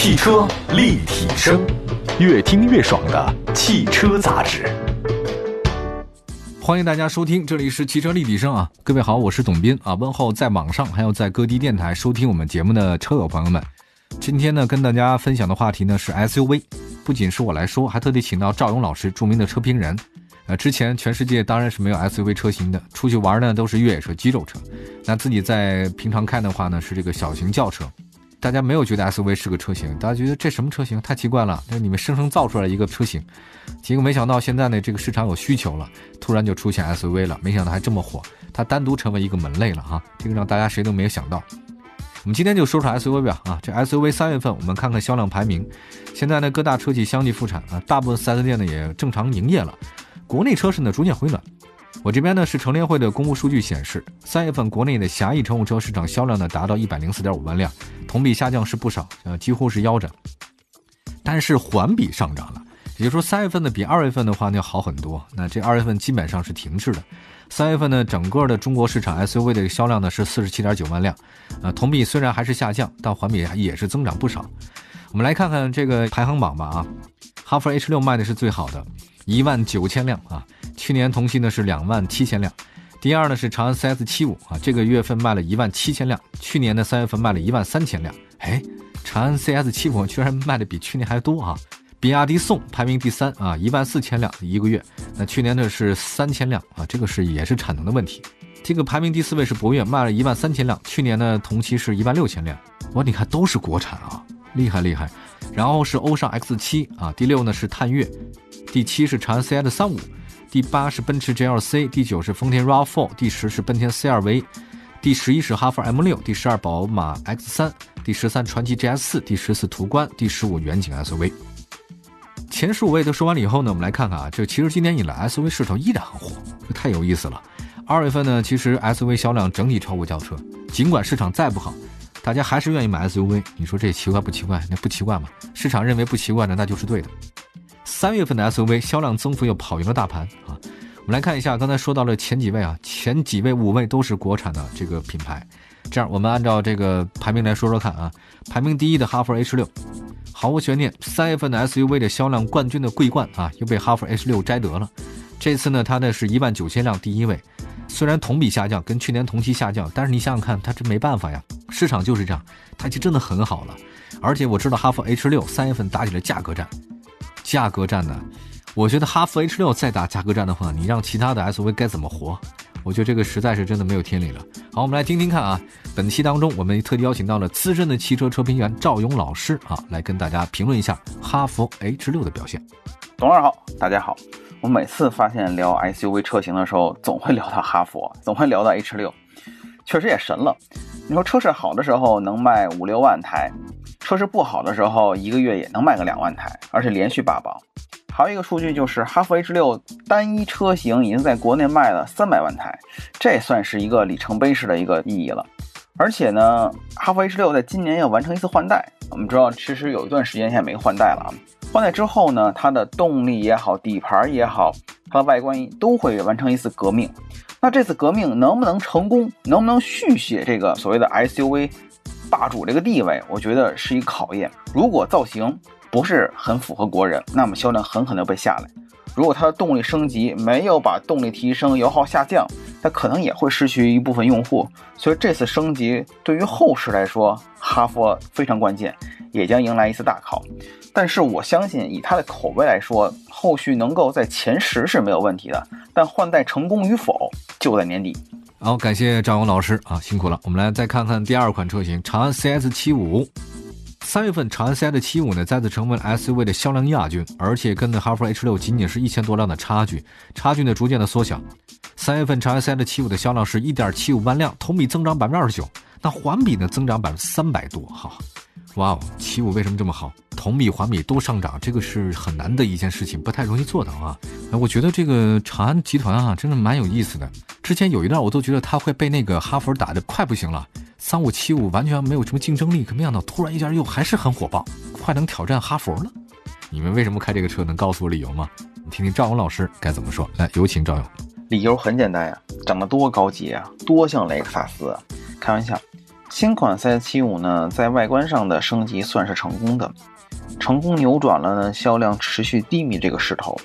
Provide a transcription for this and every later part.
汽车立体声，越听越爽的汽车杂志。欢迎大家收听，这里是汽车立体声啊！各位好，我是董斌啊！问候在网上还有在各地电台收听我们节目的车友朋友们。今天呢，跟大家分享的话题呢是 SUV，不仅是我来说，还特地请到赵勇老师，著名的车评人。呃，之前全世界当然是没有 SUV 车型的，出去玩呢都是越野车、肌肉车。那自己在平常开的话呢，是这个小型轿车。大家没有觉得 SUV 是个车型，大家觉得这什么车型？太奇怪了！那你们生生造出来一个车型，结果没想到现在呢，这个市场有需求了，突然就出现 SUV 了。没想到还这么火，它单独成为一个门类了哈，这个让大家谁都没有想到。我们今天就说说 SUV 吧啊，这 SUV 三月份我们看看销量排名。现在呢，各大车企相继复产啊，大部分 4S 店呢也正常营业了，国内车市呢逐渐回暖。我这边呢是乘联会的公布数据显示，三月份国内的狭义乘用车市场销量呢达到一百零四点五万辆，同比下降是不少，呃几乎是腰斩。但是环比上涨了，也就是说三月份呢比二月份的话呢要好很多。那这二月份基本上是停滞的，三月份呢整个的中国市场 SUV 的销量呢是四十七点九万辆，呃同比虽然还是下降，但环比也是增长不少。我们来看看这个排行榜吧啊，哈弗 H 六卖的是最好的，一万九千辆啊。去年同期呢是两万七千辆，第二呢是长安 CS 七五啊，这个月份卖了一万七千辆，去年的三月份卖了一万三千辆，哎，长安 CS 七五居然卖的比去年还多啊！比亚迪宋排名第三啊，一万四千辆一个月，那去年的是三千辆啊，这个是也是产能的问题。这个排名第四位是博越，卖了一万三千辆，去年呢同期是一万六千辆，哇，你看都是国产啊，厉害厉害。然后是欧尚 X 七啊，第六呢是探岳，第七是长安 CS 三五。第八是奔驰 GLC，第九是丰田 RAV4，第十是本田 CR-V，第十一是哈弗 M 六，第十二宝马 X 三，第十三传祺 GS 四，第十四途观，第十五远景 SUV。前十五位都说完了以后呢，我们来看看啊，这其实今年以来 SUV 势头依然很火，这太有意思了。二月份呢，其实 SUV 销量整体超过轿车，尽管市场再不好，大家还是愿意买 SUV。你说这奇怪不奇怪？那不奇怪嘛？市场认为不奇怪的，那就是对的。三月份的 SUV 销量增幅又跑赢了大盘啊！我们来看一下，刚才说到了前几位啊，前几位五位都是国产的这个品牌。这样，我们按照这个排名来说说看啊。排名第一的哈弗 H 六，毫无悬念，三月份的 SUV 的销量冠军的桂冠啊，又被哈弗 H 六摘得了。这次呢，它的是一万九千辆第一位，虽然同比下降，跟去年同期下降，但是你想想看，它这没办法呀，市场就是这样，它就真的很好了。而且我知道哈弗 H 六三月份打起了价格战。价格战呢？我觉得哈弗 H 六再打价格战的话，你让其他的 SUV 该怎么活？我觉得这个实在是真的没有天理了。好，我们来听听看啊。本期当中，我们特地邀请到了资深的汽车车评员赵勇老师啊，来跟大家评论一下哈弗 H 六的表现。董二好，大家好。我每次发现聊 SUV 车型的时候，总会聊到哈弗，总会聊到 H 六，确实也神了。你说车市好的时候能卖五六万台。车市不好的时候，一个月也能卖个两万台，而且连续霸榜。还有一个数据就是，哈弗 H 六单一车型已经在国内卖了三百万台，这算是一个里程碑式的一个意义了。而且呢，哈弗 H 六在今年要完成一次换代。我们知道，其实有一段时间现在没换代了啊。换代之后呢，它的动力也好，底盘也好，它的外观都会完成一次革命。那这次革命能不能成功？能不能续写这个所谓的 SUV？霸主这个地位，我觉得是一考验。如果造型不是很符合国人，那么销量很可能被下来；如果它的动力升级没有把动力提升，油耗下降，它可能也会失去一部分用户。所以这次升级对于后市来说，哈佛非常关键，也将迎来一次大考。但是我相信，以它的口碑来说，后续能够在前十是没有问题的。但换代成功与否，就在年底。好，感谢张勇老师啊，辛苦了。我们来再看看第二款车型长安 CS 七五。三月份长安 CS 七五呢再次成为了 SUV 的销量亚军，而且跟的哈弗 H 六仅仅是一千多辆的差距，差距呢逐渐的缩小。三月份长安 CS 七五的销量是一点七五万辆，同比增长百分之二十九，那环比呢增长百分之三百多，哈。哇哦，七五为什么这么好？同比、环比都上涨，这个是很难的一件事情，不太容易做到啊。我觉得这个长安集团啊，真的蛮有意思的。之前有一段我都觉得他会被那个哈弗打的快不行了，三五七五完全没有什么竞争力，可没想到突然一下又还是很火爆，快能挑战哈弗了。你们为什么开这个车？能告诉我理由吗？你听听赵勇老师该怎么说。来，有请赵勇。理由很简单呀，长得多高级啊，多像雷克萨斯。开玩笑。新款 CS75 呢，在外观上的升级算是成功的，成功扭转了呢销量持续低迷这个势头。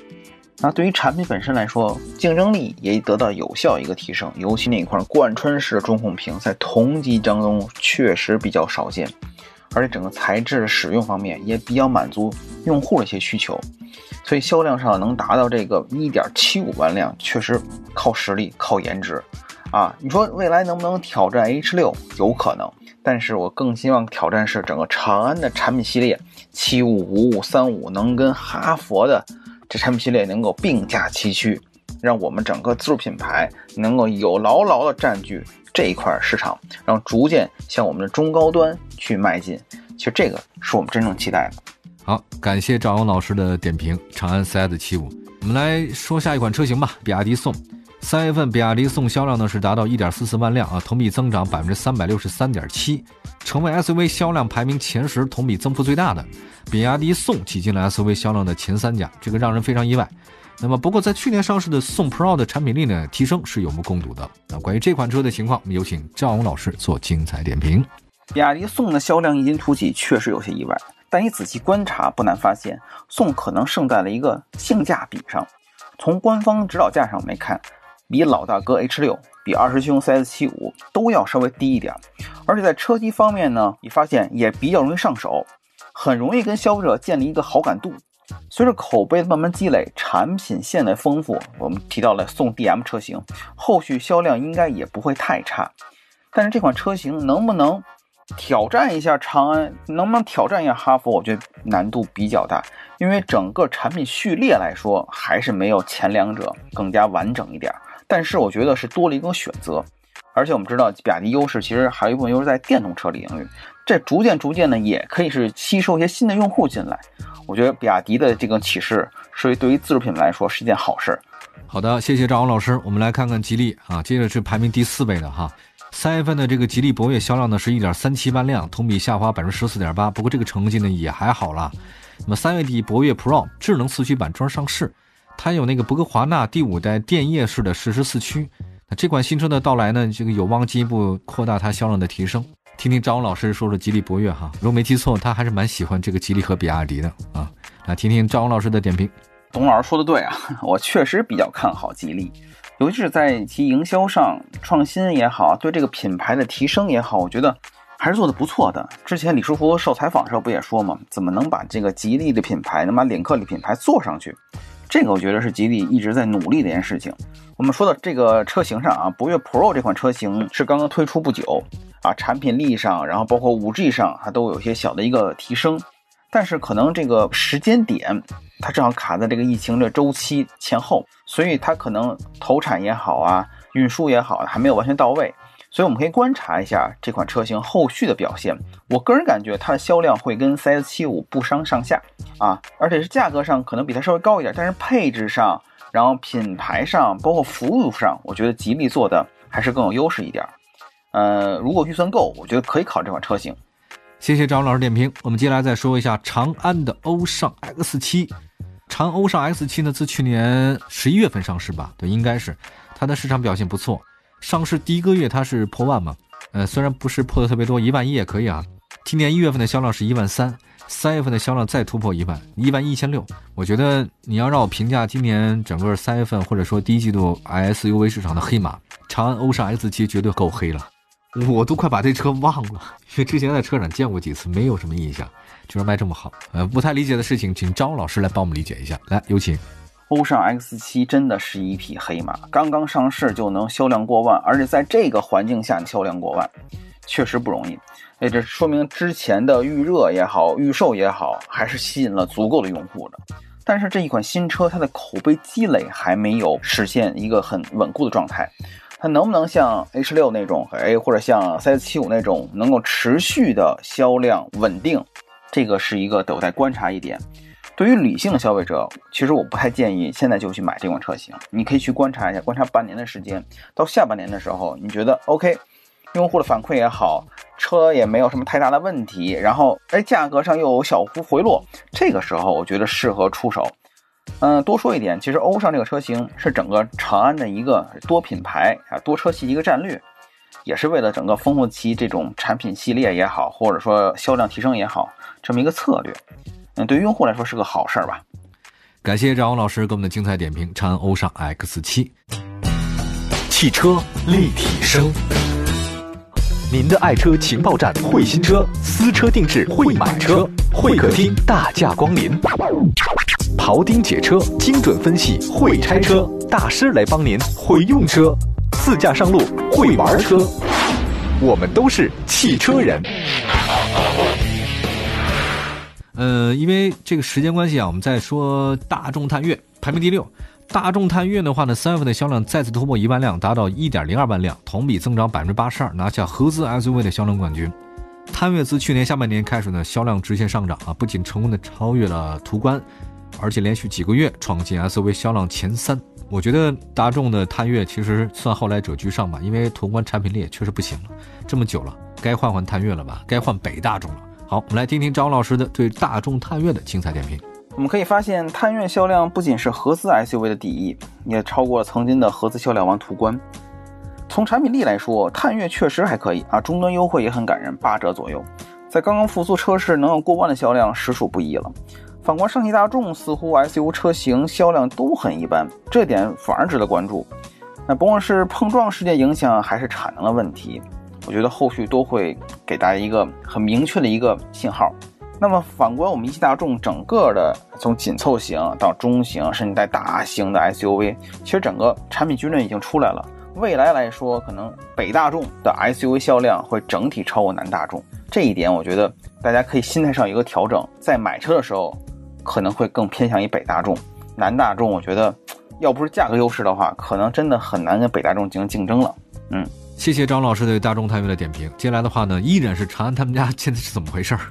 那对于产品本身来说，竞争力也得到有效一个提升，尤其那一块贯穿式中控屏在同级当中确实比较少见，而且整个材质使用方面也比较满足用户的一些需求，所以销量上能达到这个一点七五万辆，确实靠实力、靠颜值。啊，你说未来能不能挑战 H 六？有可能，但是我更希望挑战是整个长安的产品系列，七五、五五、三五能跟哈佛的这产品系列能够并驾齐驱，让我们整个自主品牌能够有牢牢的占据这一块市场，然后逐渐向我们的中高端去迈进。其实这个是我们真正期待的。好，感谢赵勇老师的点评，长安 CS 七五。我们来说下一款车型吧，比亚迪宋。三月份，比亚迪宋销量呢是达到一点四四万辆啊，同比增长百分之三百六十三点七，成为 SUV 销量排名前十，同比增幅最大的。比亚迪宋挤进了 SUV 销量的前三甲，这个让人非常意外。那么，不过在去年上市的宋 Pro 的产品力呢提升是有目共睹的。那关于这款车的情况，我们有请赵勇老师做精彩点评。比亚迪宋的销量异军突起，确实有些意外，但你仔细观察，不难发现，宋可能胜在了一个性价比上。从官方指导价上来看。比老大哥 H 六，比二师兄 CS 七五都要稍微低一点，而且在车机方面呢，你发现也比较容易上手，很容易跟消费者建立一个好感度。随着口碑的慢慢积累，产品线的丰富，我们提到了宋 DM 车型，后续销量应该也不会太差。但是这款车型能不能挑战一下长安，能不能挑战一下哈弗？我觉得难度比较大，因为整个产品序列来说，还是没有前两者更加完整一点。但是我觉得是多了一个选择，而且我们知道比亚迪优势其实还有一部分优势在电动车领域，这逐渐逐渐呢也可以是吸收一些新的用户进来。我觉得比亚迪的这个启示，是对于自主品牌来说是一件好事。好的，谢谢赵昂老师。我们来看看吉利啊，接着是排名第四位的哈，三月份的这个吉利博越销量呢是一点三七万辆，同比下滑百分之十四点八，不过这个成绩呢也还好了。那么三月底博越 Pro 智能四驱版正式上市。它有那个博格华纳第五代电液式的实时四驱，那这款新车的到来呢，这个有望进一步扩大它销量的提升。听听张老师说说吉利博越哈，如果没记错，他还是蛮喜欢这个吉利和比亚迪的啊。来听听张老师的点评。董老师说的对啊，我确实比较看好吉利，尤其是在其营销上创新也好，对这个品牌的提升也好，我觉得还是做的不错的。之前李书福受采访的时候不也说嘛，怎么能把这个吉利的品牌，能把领克的品牌做上去？这个我觉得是吉利一直在努力的一件事情。我们说到这个车型上啊，博越 Pro 这款车型是刚刚推出不久啊，产品力上，然后包括 5G 上，它都有些小的一个提升。但是可能这个时间点，它正好卡在这个疫情的周期前后，所以它可能投产也好啊，运输也好，还没有完全到位。所以我们可以观察一下这款车型后续的表现。我个人感觉它的销量会跟 CS75 不相上下啊，而且是价格上可能比它稍微高一点，但是配置上，然后品牌上，包括服务上，我觉得吉利做的还是更有优势一点。呃，如果预算够，我觉得可以考虑这款车型。谢谢张老师点评。我们接下来再说一下长安的欧尚 X7。长安欧尚 X7 呢，自去年十一月份上市吧，对，应该是它的市场表现不错。上市第一个月它是破万嘛？呃，虽然不是破的特别多，一万一也可以啊。今年一月份的销量是一万三，三月份的销量再突破一万，一万一千六。我觉得你要让我评价今年整个三月份或者说第一季度 SUV 市场的黑马，长安欧尚 X7 绝对够黑了。我都快把这车忘了，因为之前在车展见过几次，没有什么印象，居然卖这么好。呃，不太理解的事情，请张老师来帮我们理解一下。来，有请。欧尚 X7 真的是一匹黑马，刚刚上市就能销量过万，而且在这个环境下销量过万，确实不容易。哎，这说明之前的预热也好，预售也好，还是吸引了足够的用户的。但是这一款新车，它的口碑积累还没有实现一个很稳固的状态，它能不能像 H6 那种，哎，或者像 CS75 那种，能够持续的销量稳定，这个是一个有待观察一点。对于理性的消费者，其实我不太建议现在就去买这款车型。你可以去观察一下，观察半年的时间，到下半年的时候，你觉得 OK，用户的反馈也好，车也没有什么太大的问题，然后哎，价格上又有小幅回落，这个时候我觉得适合出手。嗯，多说一点，其实欧尚这个车型是整个长安的一个多品牌啊、多车系一个战略。也是为了整个丰富其这种产品系列也好，或者说销量提升也好，这么一个策略。嗯，对于用户来说是个好事儿吧。感谢张老师给我们的精彩点评。长安欧尚 X 七，汽车立体声，您的爱车情报站，会新车，私车定制，会买车，会客厅大驾光临，庖丁解车，精准分析，会拆车大师来帮您会用车，自驾上路会玩车，我们都是汽车人。呃，因为这个时间关系啊，我们再说大众探岳排名第六。大众探岳的话呢，三月份的销量再次突破一万辆，达到一点零二万辆，同比增长百分之八十二，拿下合资 SUV 的销量冠军。探岳自去年下半年开始呢，销量直线上涨啊，不仅成功的超越了途观，而且连续几个月创进 SUV 销量前三。我觉得大众的探岳其实算后来者居上吧，因为途观产品力也确实不行了，这么久了，该换换探岳了吧，该换北大众了。好，我们来听听张老师的对大众探岳的精彩点评。我们可以发现，探岳销量不仅是合资 SUV 的第一，也超过了曾经的合资销量王途观。从产品力来说，探岳确实还可以啊，终端优惠也很感人，八折左右。在刚刚复苏车市能有过万的销量，实属不易了。反观上汽大众，似乎 SUV 车型销量都很一般，这点反而值得关注。那不管是碰撞事件影响，还是产能的问题。我觉得后续都会给大家一个很明确的一个信号。那么反观我们一汽大众整个的从紧凑型到中型，甚至带大型的 SUV，其实整个产品矩阵已经出来了。未来来说，可能北大众的 SUV 销量会整体超过南大众，这一点我觉得大家可以心态上有一个调整，在买车的时候可能会更偏向于北大众。南大众，我觉得要不是价格优势的话，可能真的很难跟北大众进行竞争了。嗯。谢谢张老师对大众探岳的点评。接下来的话呢，依然是长安他们家现在是怎么回事儿？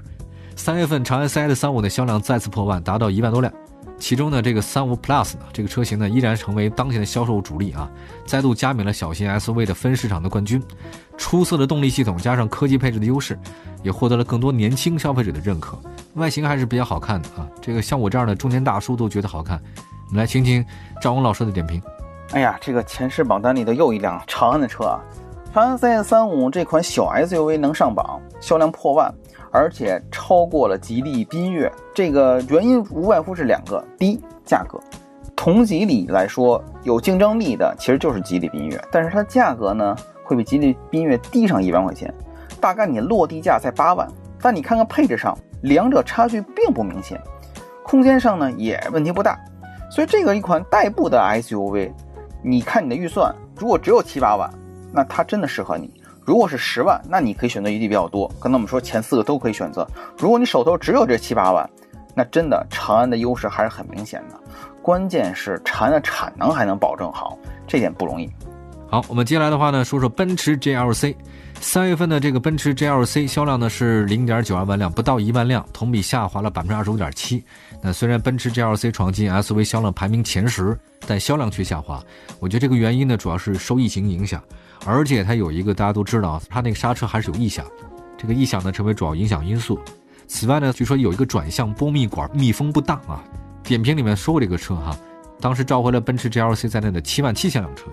三月份长安 CS 三五的销量再次破万，达到一万多辆。其中呢，这个三五 Plus 呢，这个车型呢，依然成为当前的销售主力啊，再度加冕了小型 SUV 的分市场的冠军。出色的动力系统加上科技配置的优势，也获得了更多年轻消费者的认可。外形还是比较好看的啊，这个像我这样的中年大叔都觉得好看。我们来听听张龙老师的点评。哎呀，这个前十榜单里的又一辆长安的车啊！长安 CS35 这款小 SUV 能上榜，销量破万，而且超过了吉利缤越。这个原因无外乎是两个：第一，价格。同级里来说，有竞争力的其实就是吉利缤越，但是它价格呢，会比吉利缤越低上一万块钱，大概你落地价在八万。但你看看配置上，两者差距并不明显，空间上呢也问题不大。所以这个一款代步的 SUV，你看你的预算，如果只有七八万。那它真的适合你。如果是十万，那你可以选择余地比较多。刚才我们说前四个都可以选择。如果你手头只有这七八万，那真的长安的优势还是很明显的。关键是长安的产能还能保证好，这点不容易。好，我们接下来的话呢，说说奔驰 GLC。三月份的这个奔驰 GLC 销量呢是零点九二万辆，不到一万辆，同比下滑了百分之二十五点七。那虽然奔驰 GLC 闯进 SUV 销量排名前十，但销量却下滑。我觉得这个原因呢，主要是受疫情影响。而且它有一个大家都知道啊，它那个刹车还是有异响，这个异响呢成为主要影响因素。此外呢，据说有一个转向波密管密封不当啊。点评里面说过这个车哈，当时召回了奔驰 GLC 在内的七万七千辆车，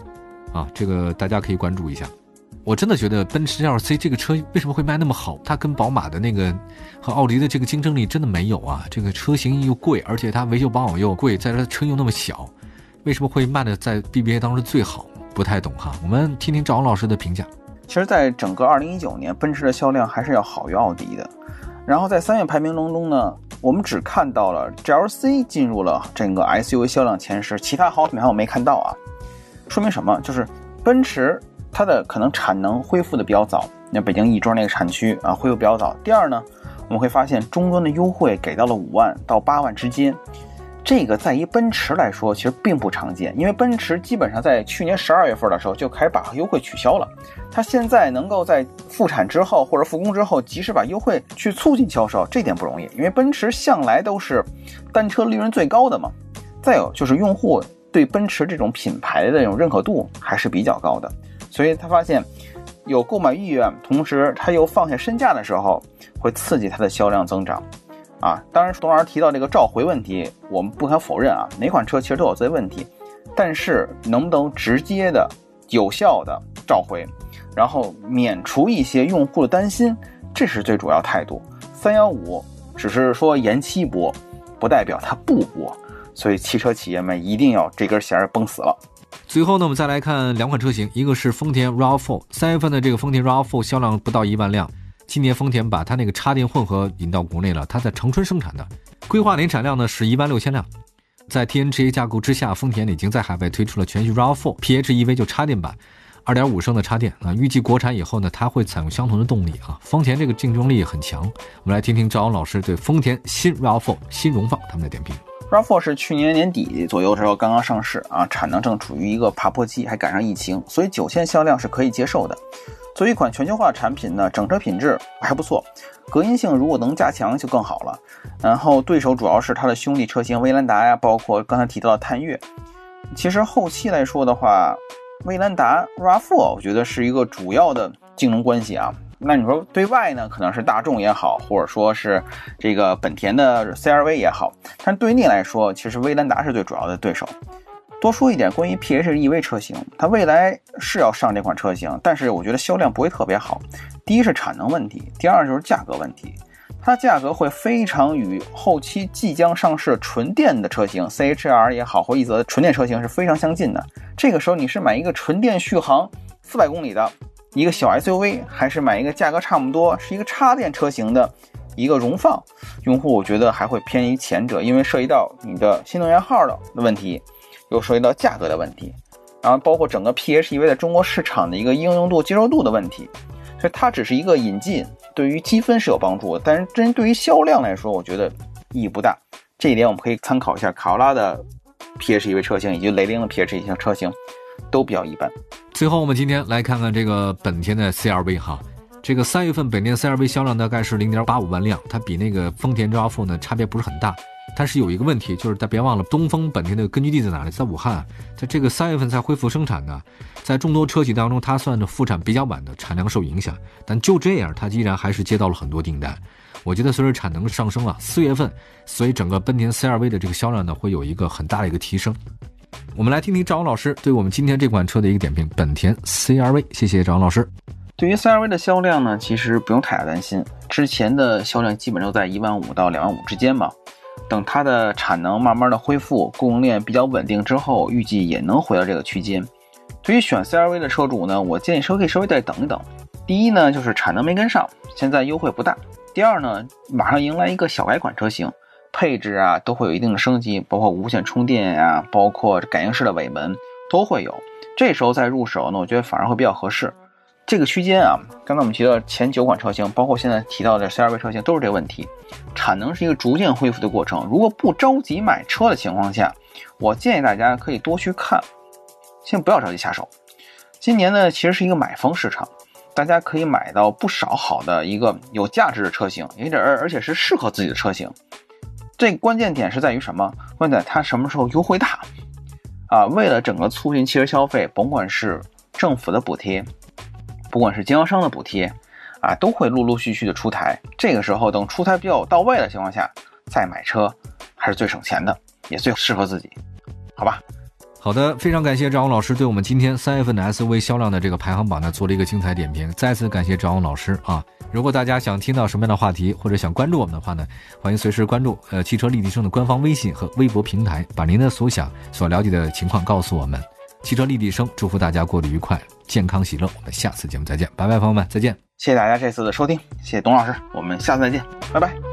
啊，这个大家可以关注一下。我真的觉得奔驰 GLC 这个车为什么会卖那么好？它跟宝马的那个和奥迪的这个竞争力真的没有啊。这个车型又贵，而且它维修保养又贵，在这车又那么小，为什么会卖的在 BBA 当中最好？不太懂哈，我们听听赵老师的评价。其实，在整个2019年，奔驰的销量还是要好于奥迪的。然后在三月排名当中呢，我们只看到了 GLC 进入了整个 SUV 销量前十，其他好品牌我没看到啊。说明什么？就是奔驰它的可能产能恢复的比较早，那北京亦庄那个产区啊恢复比较早。第二呢，我们会发现终端的优惠给到了五万到八万之间。这个在于奔驰来说，其实并不常见，因为奔驰基本上在去年十二月份的时候就开始把优惠取消了。它现在能够在复产之后或者复工之后及时把优惠去促进销售，这点不容易，因为奔驰向来都是单车利润最高的嘛。再有就是用户对奔驰这种品牌的这种认可度还是比较高的，所以他发现有购买意愿，同时他又放下身价的时候，会刺激它的销量增长。啊，当然，董老师提到这个召回问题，我们不可否认啊，哪款车其实都有这些问题，但是能不能直接的、有效的召回，然后免除一些用户的担心，这是最主要态度。三幺五只是说延期播，不代表它不播，所以汽车企业们一定要这根弦儿绷死了。最后呢，我们再来看两款车型，一个是丰田 RAV4，三月份的这个丰田 RAV4 销量不到一万辆。今年丰田把它那个插电混合引到国内了，它在长春生产的，规划年产量呢是一万六千辆。在 TNGA 架构之下，丰田已经在海外推出了全系 RAV4 PHEV 就插电版，二点五升的插电啊。预计国产以后呢，它会采用相同的动力啊。丰田这个竞争力很强。我们来听听赵昂老师对丰田新 RAV4 新荣放他们的点评。RAV4 是去年年底左右的时候刚刚上市啊，产能正处于一个爬坡期，还赶上疫情，所以九千销量是可以接受的。作为一款全球化产品呢，整车品质还不错，隔音性如果能加强就更好了。然后对手主要是它的兄弟车型威兰达呀，包括刚才提到的探岳。其实后期来说的话，威兰达 RAV4 我觉得是一个主要的竞争关系啊。那你说对外呢，可能是大众也好，或者说是这个本田的 CRV 也好，但对内来说，其实威兰达是最主要的对手。多说一点关于 PHEV 车型，它未来是要上这款车型，但是我觉得销量不会特别好。第一是产能问题，第二就是价格问题。它价格会非常与后期即将上市纯电的车型 CHR 也好或一泽纯电车型是非常相近的。这个时候你是买一个纯电续航四百公里的一个小 SUV，还是买一个价格差不多是一个插电车型的一个荣放？用户我觉得还会偏于前者，因为涉及到你的新能源号的问题。又涉及到价格的问题，然后包括整个 PHEV 在中国市场的一个应用度、接受度的问题，所以它只是一个引进，对于积分是有帮助的，但是针对于销量来说，我觉得意义不大。这一点我们可以参考一下卡罗拉的 PHEV 车型以及雷凌的 PHEV 车型，都比较一般。最后，我们今天来看看这个本田的 CRV 哈，这个三月份本田 CRV 销量大概是零点八五万辆，它比那个丰田 RAV4 呢差别不是很大。但是有一个问题，就是大家别忘了，东风本田的根据地在哪里？在武汉，在这个三月份才恢复生产的，在众多车企当中，它算的复产比较晚的，产量受影响。但就这样，它依然还是接到了很多订单。我觉得随着产能上升啊，四月份，所以整个本田 CRV 的这个销量呢，会有一个很大的一个提升。我们来听听赵老师对我们今天这款车的一个点评：本田 CRV。谢谢赵老师。对于 CRV 的销量呢，其实不用太大担心，之前的销量基本都在一万五到两万五之间嘛。等它的产能慢慢的恢复，供应链比较稳定之后，预计也能回到这个区间。对于选 CRV 的车主呢，我建议稍微可以稍微再等一等。第一呢，就是产能没跟上，现在优惠不大；第二呢，马上迎来一个小改款车型，配置啊都会有一定的升级，包括无线充电呀，包括感应式的尾门都会有。这时候再入手呢，我觉得反而会比较合适。这个区间啊，刚才我们提到前九款车型，包括现在提到的 CRV 车型，都是这个问题。产能是一个逐渐恢复的过程。如果不着急买车的情况下，我建议大家可以多去看，先不要着急下手。今年呢，其实是一个买方市场，大家可以买到不少好的一个有价值的车型，而且而且是适合自己的车型。这关键点是在于什么？关键它什么时候优惠大啊？为了整个促进汽车消费，甭管是政府的补贴。不管是经销商的补贴，啊，都会陆陆续续的出台。这个时候，等出台比较到位的情况下，再买车还是最省钱的，也最适合自己，好吧？好的，非常感谢张红老师对我们今天三月份的 SUV 销量的这个排行榜呢做了一个精彩点评。再次感谢张红老师啊！如果大家想听到什么样的话题，或者想关注我们的话呢，欢迎随时关注呃汽车立体声的官方微信和微博平台，把您的所想、所了解的情况告诉我们。汽车立体声，祝福大家过得愉快。健康喜乐，我们下次节目再见，拜拜，朋友们，再见。谢谢大家这次的收听，谢谢董老师，我们下次再见，拜拜。